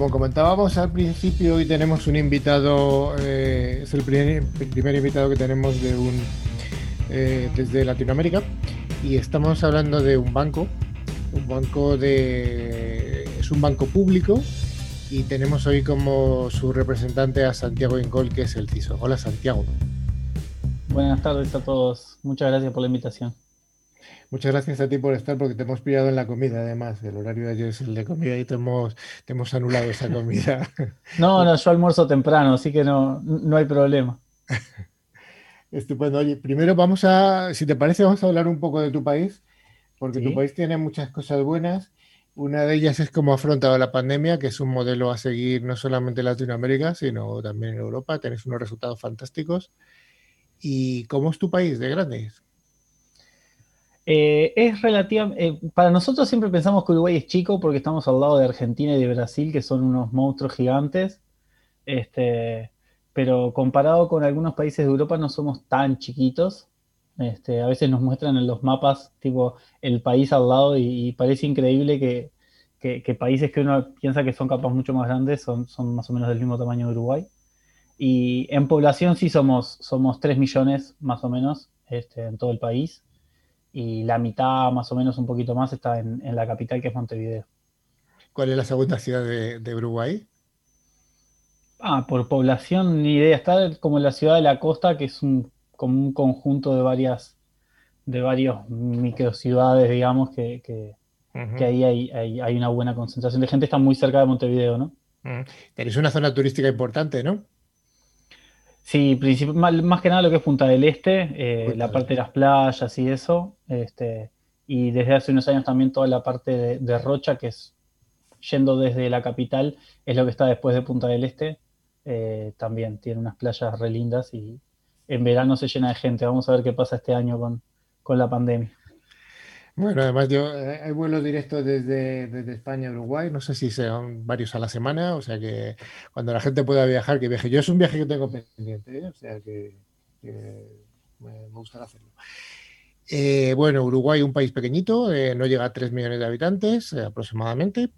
Como comentábamos al principio, hoy tenemos un invitado, eh, es el primer, invitado que tenemos eh, desde Latinoamérica y estamos hablando de un banco, un banco de, es un banco público y tenemos hoy como su representante a Santiago Incol, que es el CISO. Hola Santiago. Buenas tardes a todos, muchas gracias por la invitación. Muchas gracias a ti por estar, porque te hemos pillado en la comida, además. El horario de ayer es el de comida y te hemos, te hemos anulado esa comida. No, no, yo almuerzo temprano, así que no, no hay problema. Estupendo. Oye, primero vamos a, si te parece, vamos a hablar un poco de tu país, porque ¿Sí? tu país tiene muchas cosas buenas. Una de ellas es cómo ha afrontado la pandemia, que es un modelo a seguir no solamente en Latinoamérica, sino también en Europa. Tenéis unos resultados fantásticos. ¿Y cómo es tu país de grandes? Eh, es relativa, eh, para nosotros siempre pensamos que Uruguay es chico porque estamos al lado de Argentina y de Brasil, que son unos monstruos gigantes. Este, pero comparado con algunos países de Europa no somos tan chiquitos. Este, a veces nos muestran en los mapas tipo el país al lado y, parece increíble que, que, países que uno piensa que son capaz mucho más grandes son, son más o menos del mismo tamaño de Uruguay. Y en población sí somos, somos 3 millones más o menos este, en todo el país y la mitad, más o menos un poquito más, está en, en la capital, que es Montevideo. ¿Cuál es la segunda ciudad de, de, Uruguay? Ah, por población, ni idea. Está como la ciudad de la costa, que es un, como un conjunto de varias, de varios microciudades, digamos, que, que, uh -huh. que ahí hay, hay, hay, una buena concentración de gente. Está muy cerca de Montevideo, ¿no? Uh -huh. Tenéis una zona turística importante, ¿no? Sí, más, más, que nada lo que es Punta del Este, eh, la parte de las playas y eso. Este, y desde hace unos años también toda la parte de, de, Rocha, que es yendo desde la capital, es lo que está después de Punta del Este. Eh, también tiene unas playas re lindas y en verano se llena de gente. Vamos a ver qué pasa este año con, con la pandemia. Bueno, además yo eh, hay vuelos directos desde, España a Uruguay, no sé si sean varios a la semana, o sea que cuando la gente pueda viajar, que viaje. Yo es un viaje que tengo pendiente, ¿eh? o sea que, me, gustaría hacerlo. Eh, bueno, Uruguay, un país pequeñito, eh, no llega a 3 millones de habitantes aproximadamente,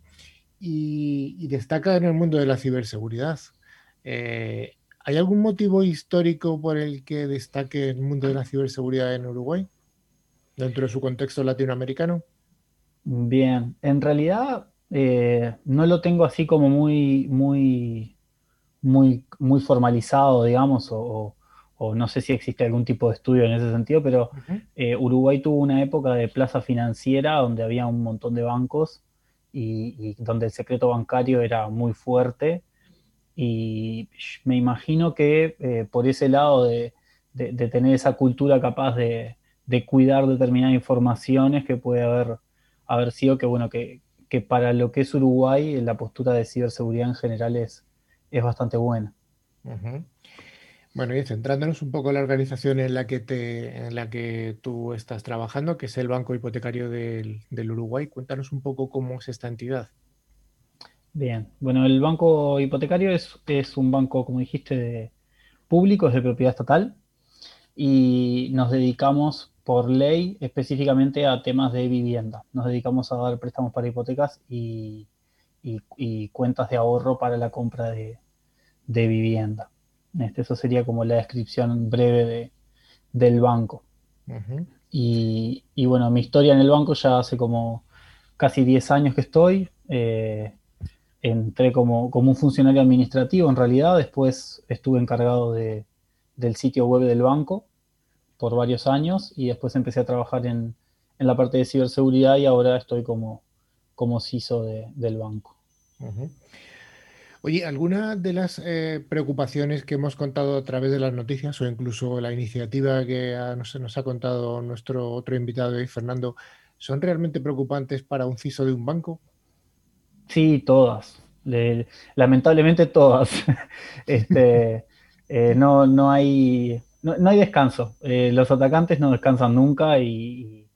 y, destaca en el mundo de la ciberseguridad. ¿Hay algún motivo histórico por el que destaque el mundo de la ciberseguridad en Uruguay? Dentro de su contexto latinoamericano? Bien, en realidad eh, no lo tengo así como muy, muy, muy, muy formalizado, digamos, o, o, no sé si existe algún tipo de estudio en ese sentido, pero uh -huh. eh, Uruguay tuvo una época de plaza financiera donde había un montón de bancos y, y donde el secreto bancario era muy fuerte. Y me imagino que eh, por ese lado de, de, de tener esa cultura capaz de, de cuidar determinadas informaciones que puede haber, haber sido que, bueno, que, que, para lo que es Uruguay, la postura de ciberseguridad en general es, es bastante buena. Uh -huh. Bueno, y centrándonos un poco en la organización en la que, te, en la que tú estás trabajando, que es el Banco Hipotecario del, del Uruguay, cuéntanos un poco cómo es esta entidad. Bien, bueno, el Banco Hipotecario es, es un banco, como dijiste, de, público, es de propiedad estatal, y nos dedicamos por ley específicamente a temas de vivienda. Nos dedicamos a dar préstamos para hipotecas y, y, y cuentas de ahorro para la compra de, de vivienda. Este, eso sería como la descripción breve de, del banco. Uh -huh. y, y, bueno, mi historia en el banco ya hace como casi 10 años que estoy. Eh, entré como, como un funcionario administrativo en realidad, después estuve encargado de, del sitio web del banco por varios años y después empecé a trabajar en, en la parte de ciberseguridad y ahora estoy como, como CISO de, del banco. Uh -huh. Oye, ¿alguna de las eh, preocupaciones que hemos contado a través de las noticias o incluso la iniciativa que nos, nos, ha contado nuestro otro invitado hoy, Fernando, son realmente preocupantes para un CISO de un banco? Sí, todas. lamentablemente todas. este, eh, no, no, hay, no, hay descanso. Eh, los atacantes no descansan nunca y,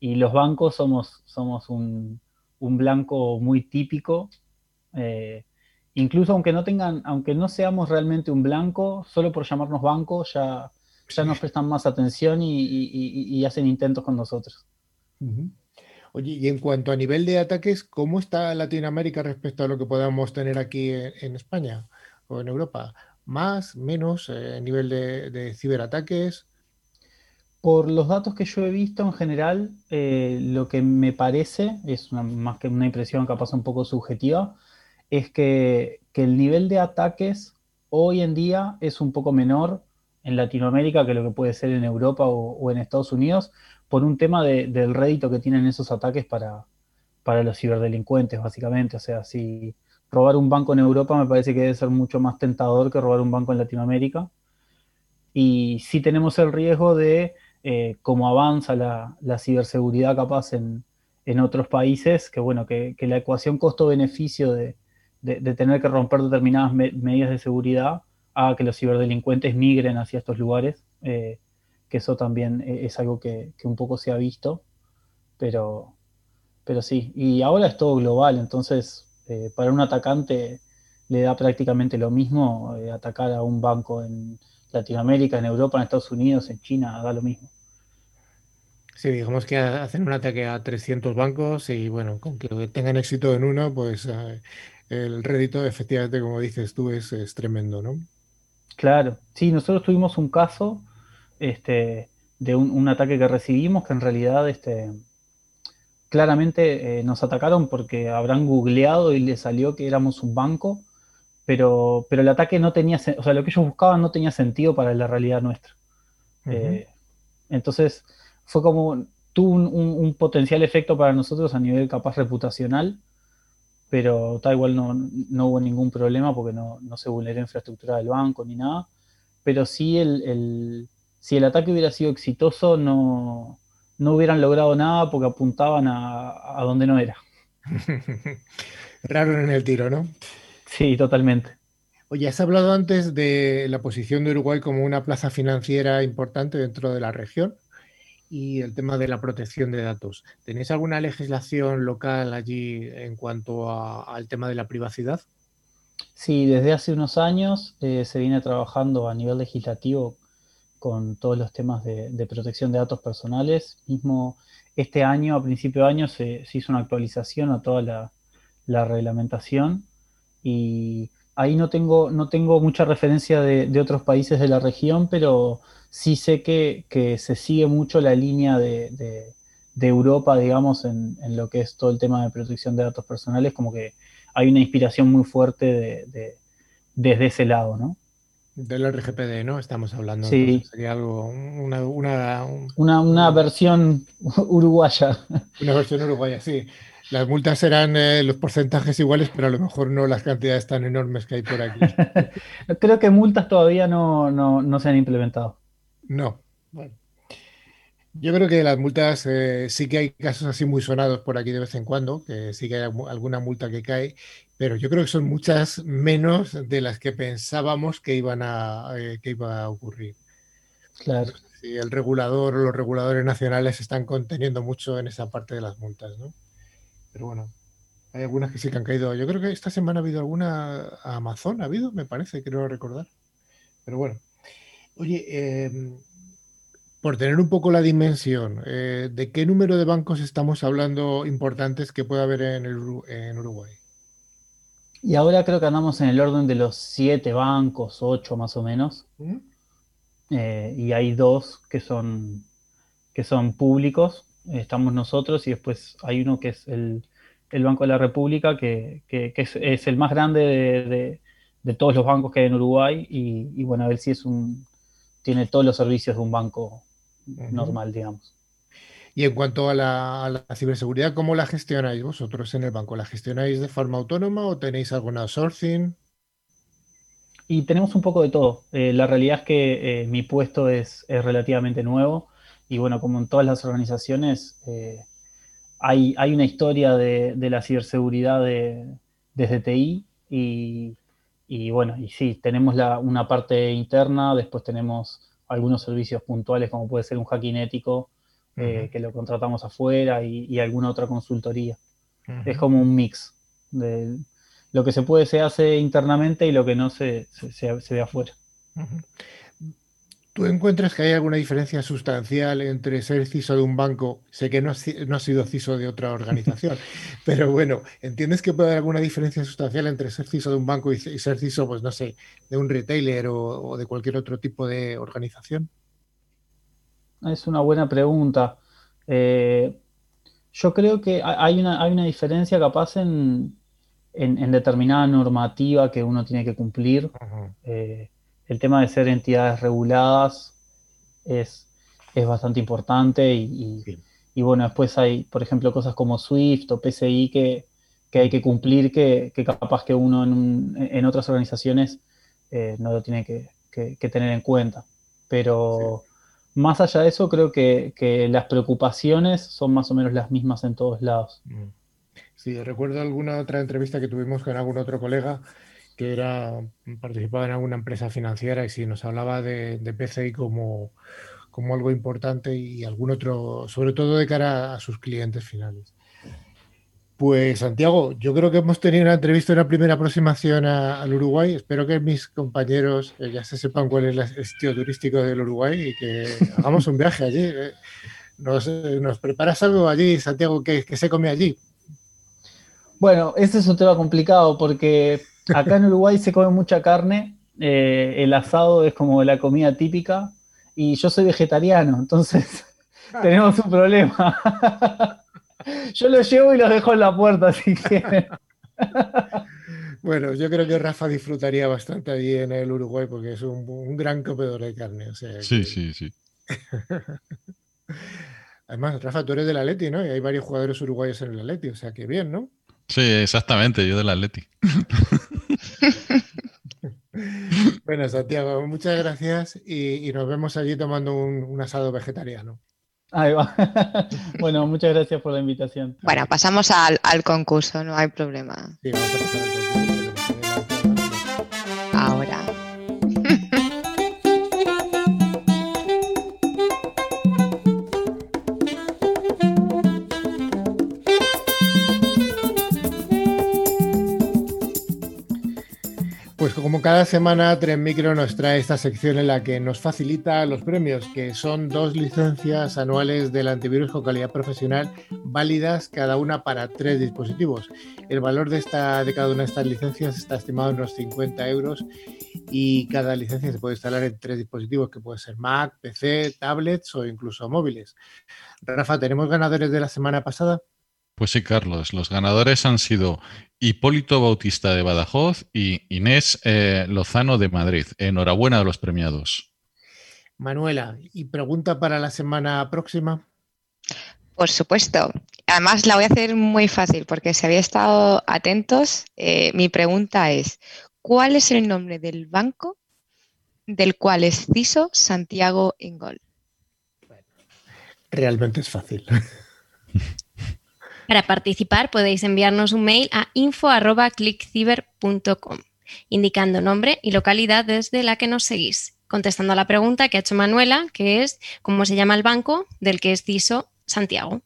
y los bancos somos, somos un, un blanco muy típico. Eh, incluso aunque no tengan, aunque no seamos realmente un blanco, solo por llamarnos banco ya, ya nos prestan más atención y, hacen intentos con nosotros. Oye, y en cuanto a nivel de ataques, ¿cómo está Latinoamérica respecto a lo que podamos tener aquí en, España o en Europa? ¿Más, menos, eh, nivel de, ciberataques? Por los datos que yo he visto en general, eh, lo que me parece, es más que una impresión capaz un poco subjetiva, es que, el nivel de ataques hoy en día es un poco menor en Latinoamérica que lo que puede ser en Europa o, en Estados Unidos, por un tema del rédito que tienen esos ataques para, para los ciberdelincuentes, básicamente. O sea, si robar un banco en Europa me parece que debe ser mucho más tentador que robar un banco en Latinoamérica. Y sí tenemos el riesgo de eh, cómo avanza la, ciberseguridad capaz en, otros países, que bueno, que la ecuación costo-beneficio de, de, tener que romper determinadas medidas de seguridad a que los ciberdelincuentes migren hacia estos lugares, eh, que eso también e-, es algo que, un poco se ha visto, pero, pero sí, y ahora es todo global, entonces eh, para un atacante le da prácticamente lo mismo eh, atacar a un banco en Latinoamérica, en Europa, en Estados Unidos, en China, da lo mismo. Sí, digamos que hacen un ataque a 300 bancos y bueno, con que tengan éxito en uno, pues el rédito, efectivamente, como dices tú, es, tremendo, ¿no? Claro, sí, nosotros tuvimos un caso este, de un, ataque que recibimos que en realidad este, claramente eh, nos atacaron porque habrán googleado y le salió que éramos un banco, pero, pero el ataque no tenía, o sea, lo que ellos buscaban no tenía sentido para la realidad nuestra. Eh, entonces, fue como, tuvo un, potencial efecto para nosotros a nivel capaz reputacional, pero tal igual no, no, hubo ningún problema porque no, no, se vulneró infraestructura del banco ni nada. Pero sí, el, el, si el ataque hubiera sido exitoso, no, no hubieran logrado nada porque apuntaban a, a donde no era. Raro en el tiro, ¿no? Sí, totalmente. Oye, has hablado antes de la posición de Uruguay como una plaza financiera importante dentro de la región y el tema de la protección de datos. ¿Tenéis alguna legislación local allí en cuanto al tema de la privacidad? Sí, desde hace unos años eh, se viene trabajando a nivel legislativo con todos los temas de, protección de datos personales. Mismo este año, a principio de año, se, hizo una actualización a toda la, reglamentación y ahí no tengo, no tengo mucha referencia de, de otros países de la región, pero sí sé que, se sigue mucho la línea de, Europa, digamos, en, lo que es todo el tema de protección de datos personales, como que hay una inspiración muy fuerte de, desde ese lado, ¿no? Del RGPD, ¿no? Estamos hablando. Sí. sería algo, una, una, una, versión uruguaya. Una versión uruguaya, sí. Las multas serán eh, los porcentajes iguales, pero a lo mejor no las cantidades tan enormes que hay por aquí. Creo que multas todavía no, no se han implementado. No. Bueno. Yo creo que las multas eh, sí que hay casos así muy sonados por aquí de vez en cuando, que sí que hay alguna multa que cae, pero yo creo que son muchas menos de las que pensábamos que iban a, eh, que iba a ocurrir. Claro. Si el regulador o los reguladores nacionales están conteniendo mucho en esa parte de las multas, ¿no? Pero bueno, hay algunas que sí que han caído. Yo creo que esta semana ha habido alguna a Amazon, ha habido, me parece, creo recordar. Pero bueno. Oye, em, por tener un poco la dimensión, eh, ¿de qué número de bancos estamos hablando importantes que puede haber en, Uruguay? Y ahora creo que andamos en el orden de los siete bancos, ocho más o menos. ¿Mm? Eh, y hay dos que son, que son públicos. Estamos nosotros y después hay uno que es el, Banco de la República, que, es, el más grande de, todos los bancos que hay en Uruguay. Y, y bueno, a ver si es un, tiene todos los servicios de un banco normal, digamos. Y en cuanto a la, ciberseguridad, ¿cómo la gestionáis vosotros en el banco? ¿La gestionáis de forma autónoma o tenéis alguna outsourcing? Y tenemos un poco de todo. Eh, la realidad es que eh, mi puesto es, relativamente nuevo y bueno, como en todas las organizaciones, eh, hay, una historia de, la ciberseguridad de, desde TI y, bueno, y sí, tenemos una parte interna, después tenemos algunos servicios puntuales como puede ser un hacking ético que lo contratamos afuera y, alguna otra consultoría. Es como un mix de, lo que se puede se hace internamente y lo que no se, se, ve afuera. ¿Tú encuentras que hay alguna diferencia sustancial entre ser CISO de un banco? Sé que no has, no sido CISO de otra organización, pero bueno, ¿entiendes que puede haber alguna diferencia sustancial entre ser CISO de un banco y, ser CISO, pues no sé, de un retailer o, de cualquier otro tipo de organización? Es una buena pregunta. Eh, yo creo que hay una, hay una diferencia capaz en, en, determinada normativa que uno tiene que cumplir. Eh, el tema de ser entidades reguladas es, es bastante importante y, bueno, después hay, por ejemplo, cosas como SWIFT o PCI que, hay que cumplir que, capaz que uno en, otras organizaciones eh, no lo tiene que, tener en cuenta. Pero más allá de eso, creo que, las preocupaciones son más o menos las mismas en todos lados. Mm. Sí, recuerdo alguna otra entrevista que tuvimos con algún otro colega que era participaba en alguna empresa financiera y sí nos hablaba de, PCI como, como algo importante y algún otro, sobre todo de cara a sus clientes finales. Pues Santiago, yo creo que hemos tenido una entrevista, una primera aproximación al Uruguay. Espero que mis compañeros eh, ya se sepan cuál es el sitio turístico del Uruguay y que hagamos un viaje allí. Eh. ¿Nos, eh, ¿Nos, preparas algo allí, Santiago, que, que se come allí? Bueno, ese es un tema complicado porque acá en Uruguay se come mucha carne, eh, el asado es como la comida típica y yo soy vegetariano, entonces tenemos un problema. yo lo llevo y lo dejo en la puerta si quieren. Bueno, yo creo que Rafa disfrutaría bastante allí en el Uruguay porque es un, gran comedor de carne. sí, sí, sí. Además, Rafa, tú eres del Atleti, ¿no? Y hay varios jugadores uruguayos en el Atleti, o sea que bien, ¿no? Sí, exactamente, yo del Atleti. bueno, Santiago, muchas gracias y, nos vemos allí tomando un, asado vegetariano. Ahí va. bueno, muchas gracias por la invitación. Bueno, pasamos al, al concurso, no hay problema. Sí, vamos a pasar al concurso. Como cada semana, Tren Micro nos trae esta sección en la que nos facilita los premios, que son dos licencias anuales del antivirus con calidad profesional válidas cada una para tres dispositivos. El valor de, esta, de cada una de estas licencias está estimado en unos 50 euros y cada licencia se puede instalar en tres dispositivos, que puede ser Mac, PC, tablets o incluso móviles. Rafa, ¿tenemos ganadores de la semana pasada? Pues sí, Carlos. Los ganadores han sido Hipólito Bautista de Badajoz y Inés eh, Lozano de Madrid. Enhorabuena a los premiados. Manuela, ¿y pregunta para la semana próxima? Por supuesto. Además, la voy a hacer muy fácil porque si había estado atentos, eh, mi pregunta es, ¿cuál es el nombre del banco del cual es CISO Santiago Ingol? realmente es fácil. Para participar podéis enviarnos un mail a info.clickciber.com indicando nombre y localidad desde la que nos seguís, contestando a la pregunta que ha hecho Manuela, que es ¿cómo se llama el banco del que es CISO Santiago?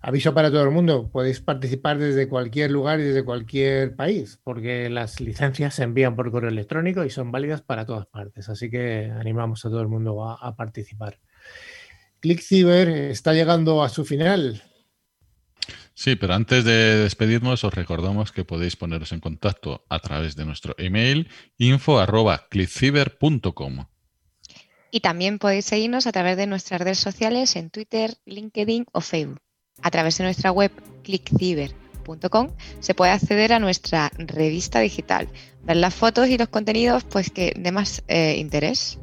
Aviso para todo el mundo, podéis participar desde cualquier lugar y desde cualquier país, porque las licencias se envían por correo electrónico y son válidas para todas partes, así que animamos a todo el mundo a, a participar. ClickCiber está llegando a su final. Sí, pero antes de despedirnos os recordamos que podéis poneros en contacto a través de nuestro email info@clickciber.com. Y también podéis seguirnos a través de nuestras redes sociales en Twitter, LinkedIn o Facebook. A través de nuestra web clickciber.com se puede acceder a nuestra revista digital, ver las fotos y los contenidos pues que de más eh, interés.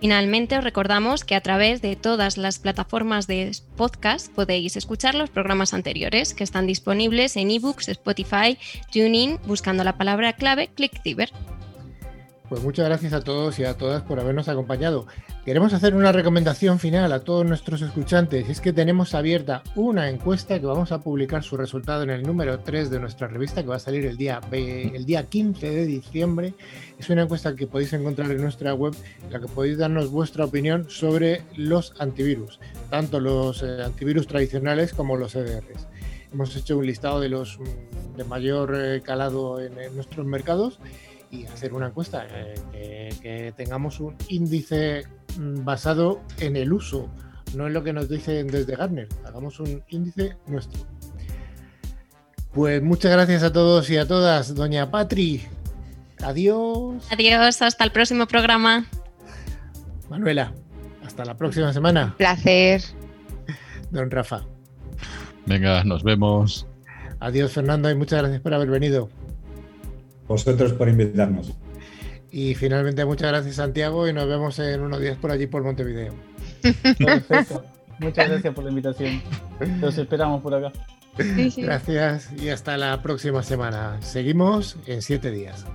Finalmente, os recordamos que a través de todas las plataformas de podcast podéis escuchar los programas anteriores que están disponibles en ebooks, Spotify, TuneIn, buscando la palabra clave ClickCiber. Pues muchas gracias a todos y a todas por habernos acompañado. Queremos hacer una recomendación final a todos nuestros escuchantes. Es que tenemos abierta una encuesta que vamos a publicar su resultado en el número 3 de nuestra revista que va a salir el día, el día 15 de diciembre. Es una encuesta que podéis encontrar en nuestra web en la que podéis darnos vuestra opinión sobre los antivirus, tanto los eh, antivirus tradicionales como los EDRs. Hemos hecho un listado de los mm, de mayor eh, calado en nuestros mercados y hacer una encuesta, eh, que, tengamos un índice mm, basado en el uso, no en lo que nos dicen desde Gartner, hagamos un índice nuestro. Pues muchas gracias a todos y a todas, doña Patri. Adiós. Adiós, hasta el próximo programa. Manuela, hasta la próxima semana. Placer. Don Rafa. Venga, nos vemos. Adiós, Fernando, y muchas gracias por haber venido vosotros por invitarnos. Y finalmente muchas gracias Santiago y nos vemos en unos días por allí por Montevideo. Perfecto. Muchas gracias por la invitación. Los esperamos por acá. Gracias y hasta la próxima semana. Seguimos en siete días.